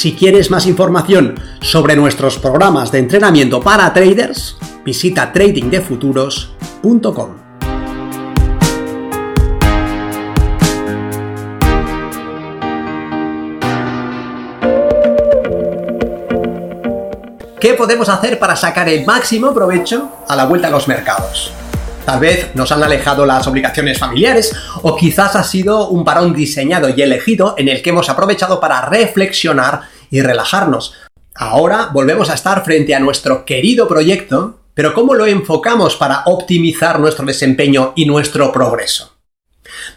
Si quieres más información sobre nuestros programas de entrenamiento para traders, visita tradingdefuturos.com. ¿Qué podemos hacer para sacar el máximo provecho a la vuelta a los mercados? Tal vez nos han alejado las obligaciones familiares o quizás ha sido un parón diseñado y elegido en el que hemos aprovechado para reflexionar y relajarnos. Ahora volvemos a estar frente a nuestro querido proyecto, pero ¿cómo lo enfocamos para optimizar nuestro desempeño y nuestro progreso?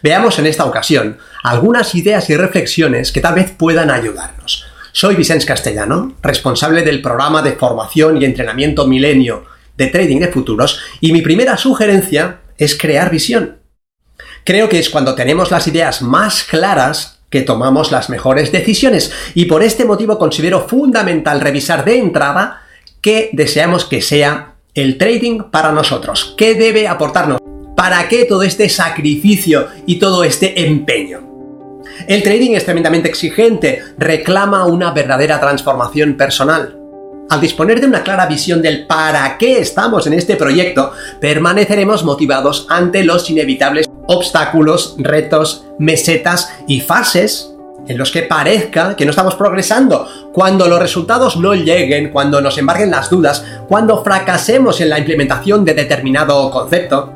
Veamos en esta ocasión algunas ideas y reflexiones que tal vez puedan ayudarnos. Soy Vicente Castellano, responsable del programa de formación y entrenamiento Milenio de trading de futuros y mi primera sugerencia es crear visión. Creo que es cuando tenemos las ideas más claras que tomamos las mejores decisiones y por este motivo considero fundamental revisar de entrada qué deseamos que sea el trading para nosotros, qué debe aportarnos, para qué todo este sacrificio y todo este empeño. El trading es tremendamente exigente, reclama una verdadera transformación personal. Al disponer de una clara visión del para qué estamos en este proyecto, permaneceremos motivados ante los inevitables obstáculos, retos, mesetas y fases en los que parezca que no estamos progresando, cuando los resultados no lleguen, cuando nos embarguen las dudas, cuando fracasemos en la implementación de determinado concepto,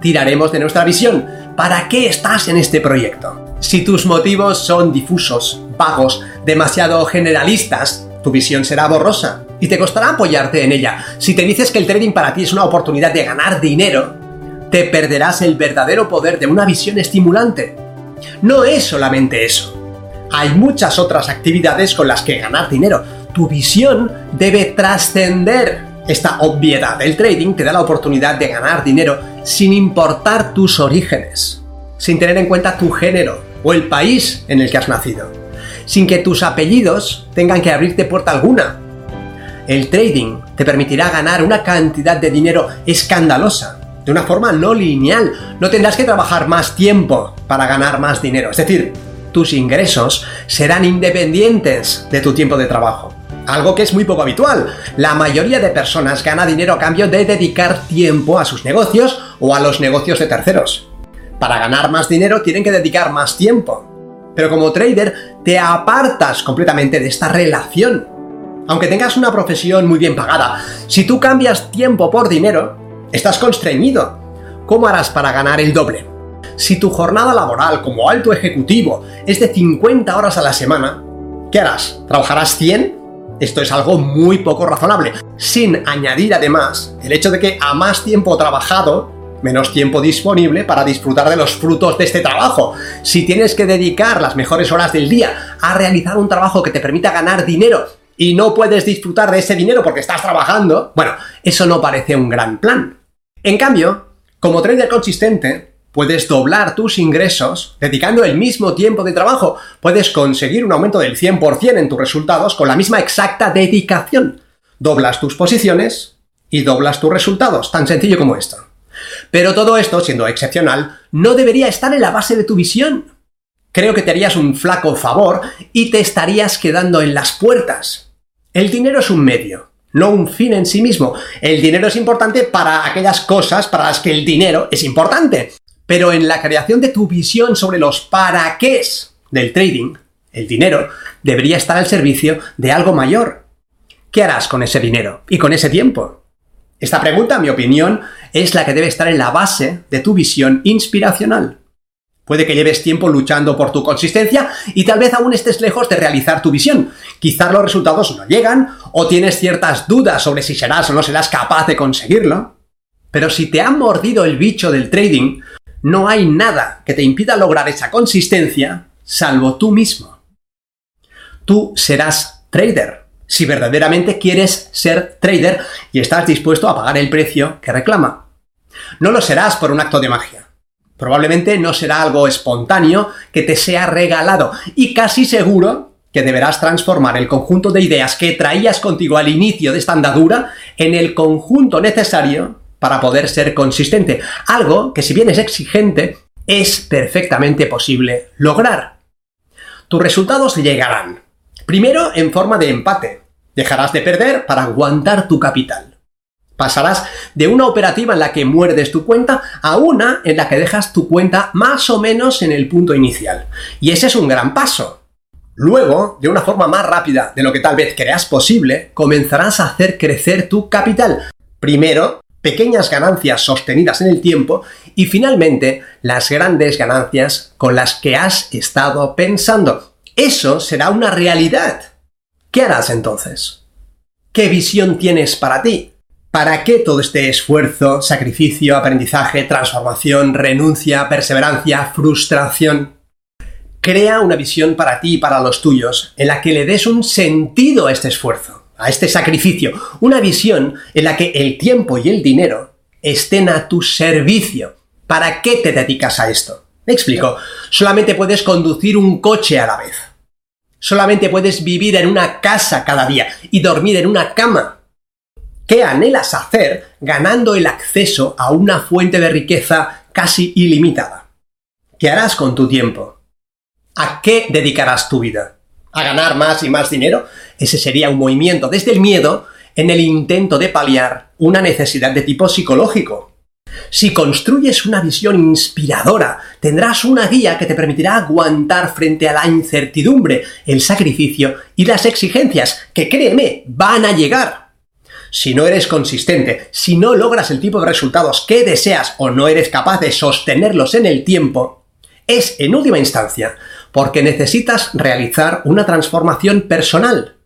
tiraremos de nuestra visión. ¿Para qué estás en este proyecto? Si tus motivos son difusos, vagos, demasiado generalistas, tu visión será borrosa y te costará apoyarte en ella. Si te dices que el trading para ti es una oportunidad de ganar dinero, te perderás el verdadero poder de una visión estimulante. No es solamente eso. Hay muchas otras actividades con las que ganar dinero. Tu visión debe trascender esta obviedad. El trading te da la oportunidad de ganar dinero sin importar tus orígenes, sin tener en cuenta tu género o el país en el que has nacido sin que tus apellidos tengan que abrirte puerta alguna. El trading te permitirá ganar una cantidad de dinero escandalosa, de una forma no lineal. No tendrás que trabajar más tiempo para ganar más dinero. Es decir, tus ingresos serán independientes de tu tiempo de trabajo. Algo que es muy poco habitual. La mayoría de personas gana dinero a cambio de dedicar tiempo a sus negocios o a los negocios de terceros. Para ganar más dinero tienen que dedicar más tiempo. Pero como trader te apartas completamente de esta relación. Aunque tengas una profesión muy bien pagada, si tú cambias tiempo por dinero, estás constreñido. ¿Cómo harás para ganar el doble? Si tu jornada laboral como alto ejecutivo es de 50 horas a la semana, ¿qué harás? ¿Trabajarás 100? Esto es algo muy poco razonable, sin añadir además el hecho de que a más tiempo trabajado, menos tiempo disponible para disfrutar de los frutos de este trabajo. Si tienes que dedicar las mejores horas del día a realizar un trabajo que te permita ganar dinero y no puedes disfrutar de ese dinero porque estás trabajando, bueno, eso no parece un gran plan. En cambio, como trader consistente, puedes doblar tus ingresos dedicando el mismo tiempo de trabajo. Puedes conseguir un aumento del 100% en tus resultados con la misma exacta dedicación. Doblas tus posiciones y doblas tus resultados, tan sencillo como esto. Pero todo esto, siendo excepcional, no debería estar en la base de tu visión. Creo que te harías un flaco favor y te estarías quedando en las puertas. El dinero es un medio, no un fin en sí mismo. El dinero es importante para aquellas cosas para las que el dinero es importante. Pero en la creación de tu visión sobre los para qué del trading, el dinero debería estar al servicio de algo mayor. ¿Qué harás con ese dinero y con ese tiempo? Esta pregunta, en mi opinión, es la que debe estar en la base de tu visión inspiracional. Puede que lleves tiempo luchando por tu consistencia y tal vez aún estés lejos de realizar tu visión. Quizás los resultados no llegan o tienes ciertas dudas sobre si serás o no serás capaz de conseguirlo. Pero si te ha mordido el bicho del trading, no hay nada que te impida lograr esa consistencia salvo tú mismo. Tú serás trader si verdaderamente quieres ser trader y estás dispuesto a pagar el precio que reclama. No lo serás por un acto de magia. Probablemente no será algo espontáneo que te sea regalado y casi seguro que deberás transformar el conjunto de ideas que traías contigo al inicio de esta andadura en el conjunto necesario para poder ser consistente. Algo que si bien es exigente, es perfectamente posible lograr. Tus resultados llegarán. Primero en forma de empate. Dejarás de perder para aguantar tu capital. Pasarás de una operativa en la que muerdes tu cuenta a una en la que dejas tu cuenta más o menos en el punto inicial. Y ese es un gran paso. Luego, de una forma más rápida de lo que tal vez creas posible, comenzarás a hacer crecer tu capital. Primero, pequeñas ganancias sostenidas en el tiempo y finalmente las grandes ganancias con las que has estado pensando. Eso será una realidad. ¿Qué harás entonces? ¿Qué visión tienes para ti? ¿Para qué todo este esfuerzo, sacrificio, aprendizaje, transformación, renuncia, perseverancia, frustración? Crea una visión para ti y para los tuyos en la que le des un sentido a este esfuerzo, a este sacrificio, una visión en la que el tiempo y el dinero estén a tu servicio. ¿Para qué te dedicas a esto? Me explico. Solamente puedes conducir un coche a la vez. Solamente puedes vivir en una casa cada día y dormir en una cama. ¿Qué anhelas hacer ganando el acceso a una fuente de riqueza casi ilimitada? ¿Qué harás con tu tiempo? ¿A qué dedicarás tu vida? ¿A ganar más y más dinero? Ese sería un movimiento desde el miedo en el intento de paliar una necesidad de tipo psicológico, si construyes una visión inspiradora, tendrás una guía que te permitirá aguantar frente a la incertidumbre, el sacrificio y las exigencias, que créeme, van a llegar. Si no eres consistente, si no logras el tipo de resultados que deseas o no eres capaz de sostenerlos en el tiempo, es en última instancia porque necesitas realizar una transformación personal.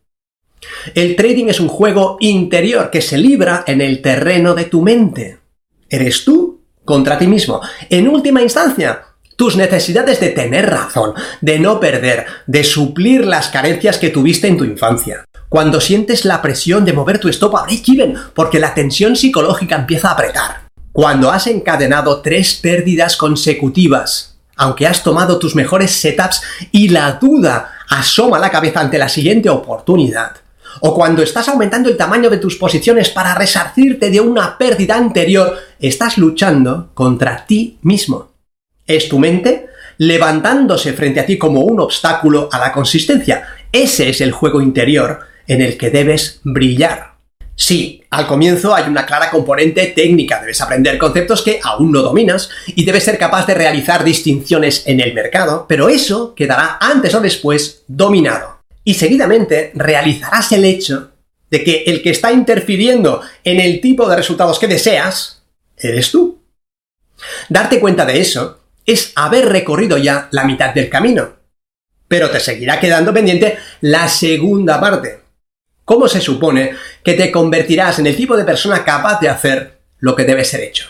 El trading es un juego interior que se libra en el terreno de tu mente. Eres tú contra ti mismo. En última instancia, tus necesidades de tener razón, de no perder, de suplir las carencias que tuviste en tu infancia. Cuando sientes la presión de mover tu stop a break-even, porque la tensión psicológica empieza a apretar. Cuando has encadenado tres pérdidas consecutivas, aunque has tomado tus mejores setups y la duda asoma la cabeza ante la siguiente oportunidad o cuando estás aumentando el tamaño de tus posiciones para resarcirte de una pérdida anterior, estás luchando contra ti mismo. Es tu mente levantándose frente a ti como un obstáculo a la consistencia. Ese es el juego interior en el que debes brillar. Sí, al comienzo hay una clara componente técnica, debes aprender conceptos que aún no dominas y debes ser capaz de realizar distinciones en el mercado, pero eso quedará antes o después dominado y seguidamente realizarás el hecho de que el que está interfiriendo en el tipo de resultados que deseas eres tú. Darte cuenta de eso es haber recorrido ya la mitad del camino, pero te seguirá quedando pendiente la segunda parte. ¿Cómo se supone que te convertirás en el tipo de persona capaz de hacer lo que debe ser hecho?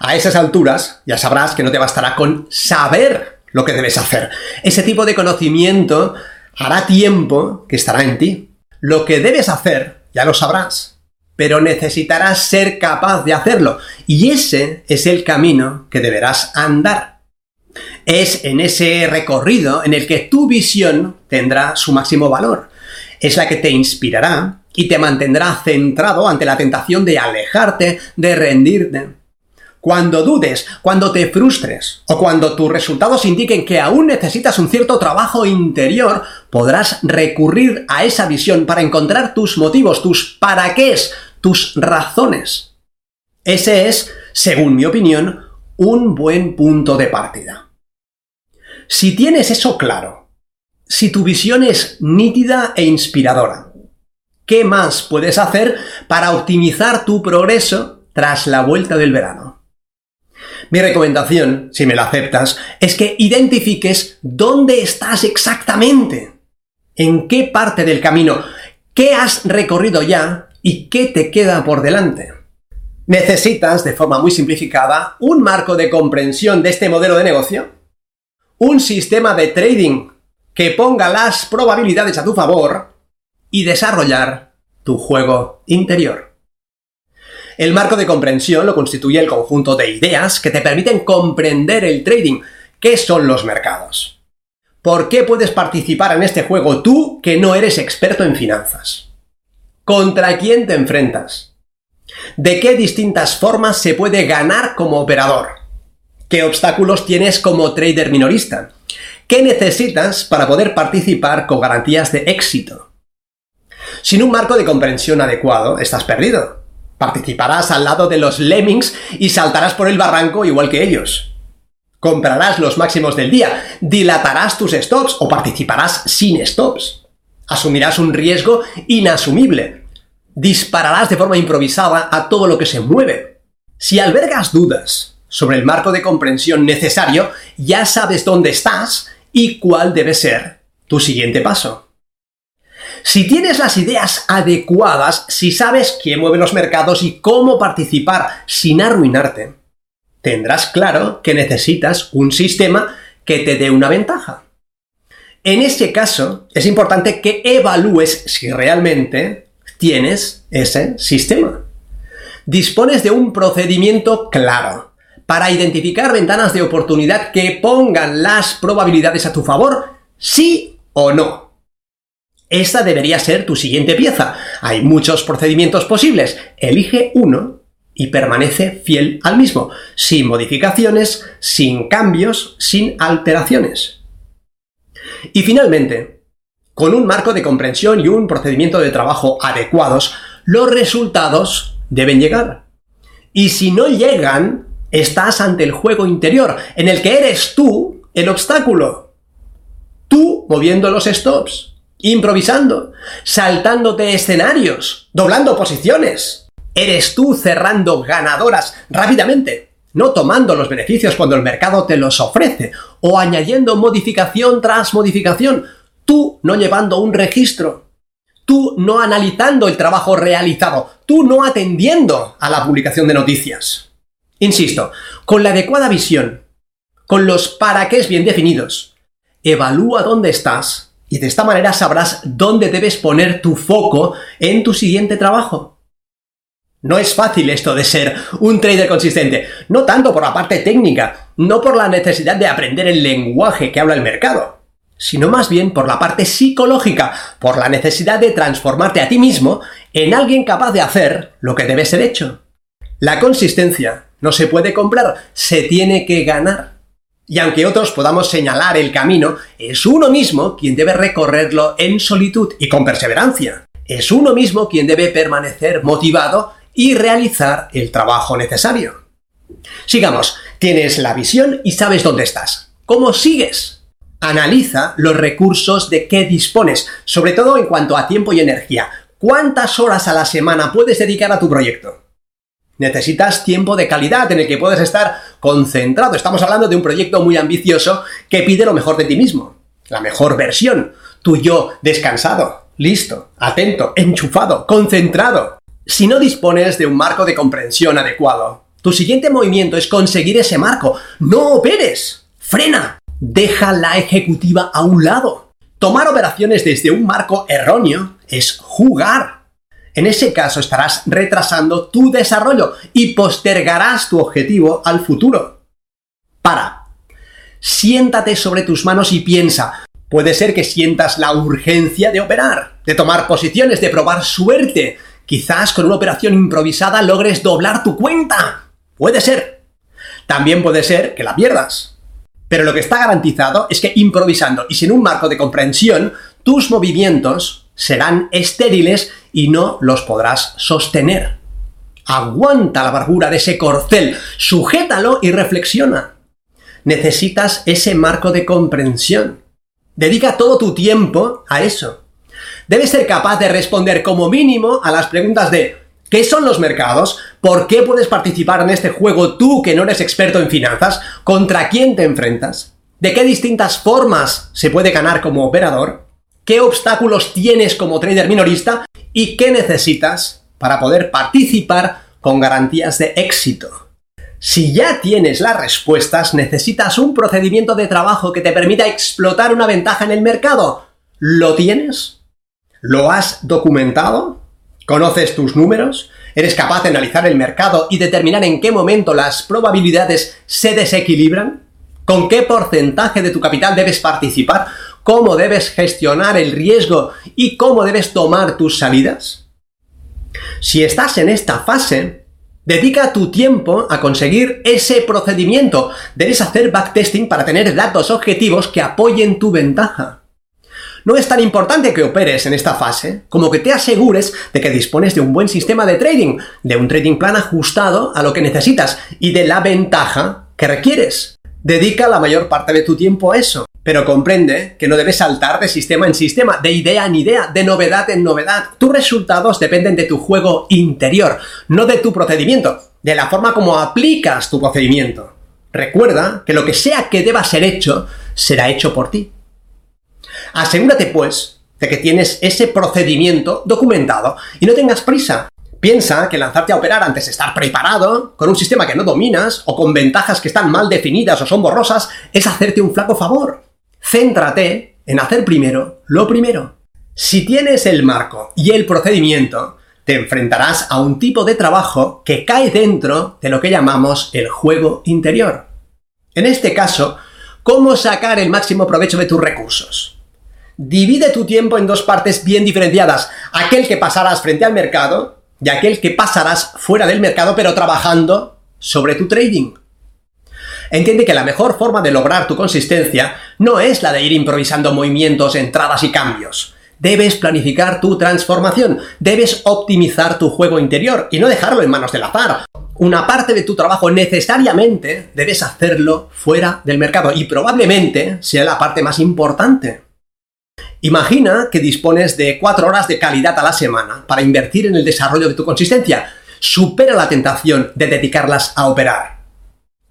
A esas alturas ya sabrás que no te bastará con saber lo que debes hacer. Ese tipo de conocimiento hará tiempo que estará en ti. Lo que debes hacer, ya lo sabrás, pero necesitarás ser capaz de hacerlo, y ese es el camino que deberás andar. Es en ese recorrido en el que tu visión tendrá su máximo valor. Es la que te inspirará y te mantendrá centrado ante la tentación de alejarte, de rendirte, cuando dudes, cuando te frustres o cuando tus resultados indiquen que aún necesitas un cierto trabajo interior, podrás recurrir a esa visión para encontrar tus motivos, tus para qué, tus razones. Ese es, según mi opinión, un buen punto de partida. Si tienes eso claro, si tu visión es nítida e inspiradora, ¿qué más puedes hacer para optimizar tu progreso tras la vuelta del verano? Mi recomendación, si me la aceptas, es que identifiques dónde estás exactamente, en qué parte del camino, qué has recorrido ya y qué te queda por delante. Necesitas, de forma muy simplificada, un marco de comprensión de este modelo de negocio, un sistema de trading que ponga las probabilidades a tu favor y desarrollar tu juego interior. El marco de comprensión lo constituye el conjunto de ideas que te permiten comprender el trading, qué son los mercados. ¿Por qué puedes participar en este juego tú que no eres experto en finanzas? ¿Contra quién te enfrentas? ¿De qué distintas formas se puede ganar como operador? ¿Qué obstáculos tienes como trader minorista? ¿Qué necesitas para poder participar con garantías de éxito? Sin un marco de comprensión adecuado, estás perdido. Participarás al lado de los lemmings y saltarás por el barranco igual que ellos. Comprarás los máximos del día, dilatarás tus stops o participarás sin stops. Asumirás un riesgo inasumible. Dispararás de forma improvisada a todo lo que se mueve. Si albergas dudas sobre el marco de comprensión necesario, ya sabes dónde estás y cuál debe ser tu siguiente paso. Si tienes las ideas adecuadas, si sabes quién mueve los mercados y cómo participar sin arruinarte, tendrás claro que necesitas un sistema que te dé una ventaja. En este caso, es importante que evalúes si realmente tienes ese sistema. Dispones de un procedimiento claro para identificar ventanas de oportunidad que pongan las probabilidades a tu favor, sí o no. Esta debería ser tu siguiente pieza. Hay muchos procedimientos posibles. Elige uno y permanece fiel al mismo, sin modificaciones, sin cambios, sin alteraciones. Y finalmente, con un marco de comprensión y un procedimiento de trabajo adecuados, los resultados deben llegar. Y si no llegan, estás ante el juego interior, en el que eres tú el obstáculo. Tú moviendo los stops, improvisando, saltándote escenarios, doblando posiciones, Eres tú cerrando ganadoras rápidamente, no tomando los beneficios cuando el mercado te los ofrece, o añadiendo modificación tras modificación, tú no llevando un registro, tú no analizando el trabajo realizado, tú no atendiendo a la publicación de noticias. Insisto, con la adecuada visión, con los para qué bien definidos, evalúa dónde estás y de esta manera sabrás dónde debes poner tu foco en tu siguiente trabajo. No es fácil esto de ser un trader consistente, no tanto por la parte técnica, no por la necesidad de aprender el lenguaje que habla el mercado, sino más bien por la parte psicológica, por la necesidad de transformarte a ti mismo en alguien capaz de hacer lo que debe ser hecho. La consistencia no se puede comprar, se tiene que ganar. Y aunque otros podamos señalar el camino, es uno mismo quien debe recorrerlo en solitud y con perseverancia. Es uno mismo quien debe permanecer motivado y realizar el trabajo necesario. Sigamos, tienes la visión y sabes dónde estás. ¿Cómo sigues? Analiza los recursos de que dispones, sobre todo en cuanto a tiempo y energía. ¿Cuántas horas a la semana puedes dedicar a tu proyecto? Necesitas tiempo de calidad en el que puedes estar concentrado. Estamos hablando de un proyecto muy ambicioso que pide lo mejor de ti mismo. La mejor versión. Tu yo descansado, listo, atento, enchufado, concentrado. Si no dispones de un marco de comprensión adecuado, tu siguiente movimiento es conseguir ese marco. No operes. Frena. Deja la ejecutiva a un lado. Tomar operaciones desde un marco erróneo es jugar. En ese caso estarás retrasando tu desarrollo y postergarás tu objetivo al futuro. Para. Siéntate sobre tus manos y piensa. Puede ser que sientas la urgencia de operar, de tomar posiciones, de probar suerte, Quizás con una operación improvisada logres doblar tu cuenta. Puede ser. También puede ser que la pierdas. Pero lo que está garantizado es que improvisando y sin un marco de comprensión, tus movimientos serán estériles y no los podrás sostener. Aguanta la barbura de ese corcel, sujétalo y reflexiona. Necesitas ese marco de comprensión. Dedica todo tu tiempo a eso debes ser capaz de responder como mínimo a las preguntas de ¿qué son los mercados? ¿Por qué puedes participar en este juego tú que no eres experto en finanzas? ¿Contra quién te enfrentas? ¿De qué distintas formas se puede ganar como operador? ¿Qué obstáculos tienes como trader minorista? ¿Y qué necesitas para poder participar con garantías de éxito? Si ya tienes las respuestas, necesitas un procedimiento de trabajo que te permita explotar una ventaja en el mercado. ¿Lo tienes? ¿Lo has documentado? ¿Conoces tus números? ¿Eres capaz de analizar el mercado y determinar en qué momento las probabilidades se desequilibran? ¿Con qué porcentaje de tu capital debes participar? ¿Cómo debes gestionar el riesgo y cómo debes tomar tus salidas? Si estás en esta fase, dedica tu tiempo a conseguir ese procedimiento. Debes hacer backtesting para tener datos objetivos que apoyen tu ventaja. No es tan importante que operes en esta fase como que te asegures de que dispones de un buen sistema de trading, de un trading plan ajustado a lo que necesitas y de la ventaja que requieres. Dedica la mayor parte de tu tiempo a eso, pero comprende que no debes saltar de sistema en sistema, de idea en idea, de novedad en novedad. Tus resultados dependen de tu juego interior, no de tu procedimiento, de la forma como aplicas tu procedimiento. Recuerda que lo que sea que deba ser hecho, será hecho por ti. Asegúrate, pues, de que tienes ese procedimiento documentado y no tengas prisa. Piensa que lanzarte a operar antes de estar preparado, con un sistema que no dominas, o con ventajas que están mal definidas o son borrosas, es hacerte un flaco favor. Céntrate en hacer primero lo primero. Si tienes el marco y el procedimiento, te enfrentarás a un tipo de trabajo que cae dentro de lo que llamamos el juego interior. En este caso, ¿cómo sacar el máximo provecho de tus recursos? Divide tu tiempo en dos partes bien diferenciadas. Aquel que pasarás frente al mercado y aquel que pasarás fuera del mercado pero trabajando sobre tu trading. Entiende que la mejor forma de lograr tu consistencia no es la de ir improvisando movimientos, entradas y cambios. Debes planificar tu transformación, debes optimizar tu juego interior y no dejarlo en manos del azar. Una parte de tu trabajo necesariamente debes hacerlo fuera del mercado y probablemente sea la parte más importante. Imagina que dispones de cuatro horas de calidad a la semana para invertir en el desarrollo de tu consistencia. Supera la tentación de dedicarlas a operar.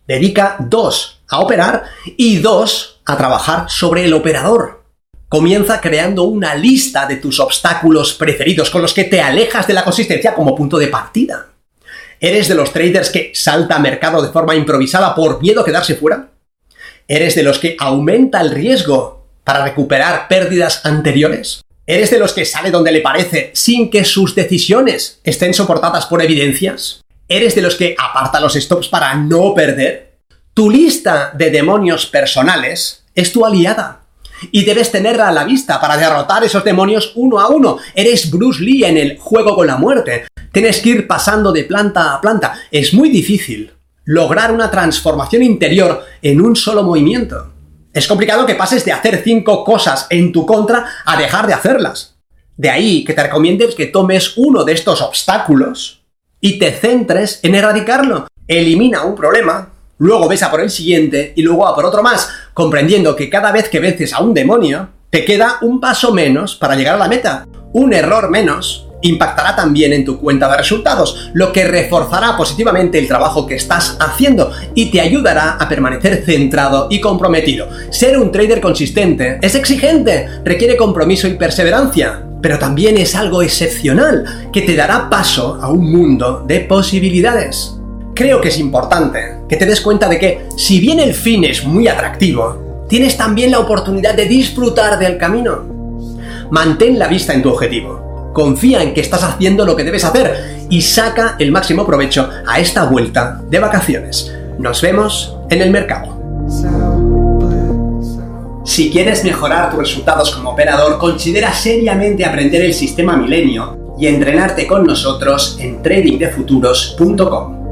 Dedica dos a operar y dos a trabajar sobre el operador. Comienza creando una lista de tus obstáculos preferidos con los que te alejas de la consistencia como punto de partida. ¿Eres de los traders que salta a mercado de forma improvisada por miedo a quedarse fuera? ¿Eres de los que aumenta el riesgo para recuperar pérdidas anteriores? ¿Eres de los que sale donde le parece sin que sus decisiones estén soportadas por evidencias? ¿Eres de los que aparta los stops para no perder? Tu lista de demonios personales es tu aliada. Y debes tenerla a la vista para derrotar esos demonios uno a uno. Eres Bruce Lee en el juego con la muerte. Tienes que ir pasando de planta a planta. Es muy difícil lograr una transformación interior en un solo movimiento. Es complicado que pases de hacer cinco cosas en tu contra a dejar de hacerlas. De ahí que te recomiendes que tomes uno de estos obstáculos y te centres en erradicarlo. Elimina un problema, luego ves a por el siguiente y luego a por otro más, comprendiendo que cada vez que vences a un demonio, te queda un paso menos para llegar a la meta, un error menos impactará también en tu cuenta de resultados, lo que reforzará positivamente el trabajo que estás haciendo y te ayudará a permanecer centrado y comprometido. Ser un trader consistente es exigente, requiere compromiso y perseverancia, pero también es algo excepcional que te dará paso a un mundo de posibilidades. Creo que es importante que te des cuenta de que, si bien el fin es muy atractivo, tienes también la oportunidad de disfrutar del camino. Mantén la vista en tu objetivo confía en que estás haciendo lo que debes hacer y saca el máximo provecho a esta vuelta de vacaciones. Nos vemos en el mercado. Si quieres mejorar tus resultados como operador, considera seriamente aprender el sistema Milenio y entrenarte con nosotros en tradingdefuturos.com.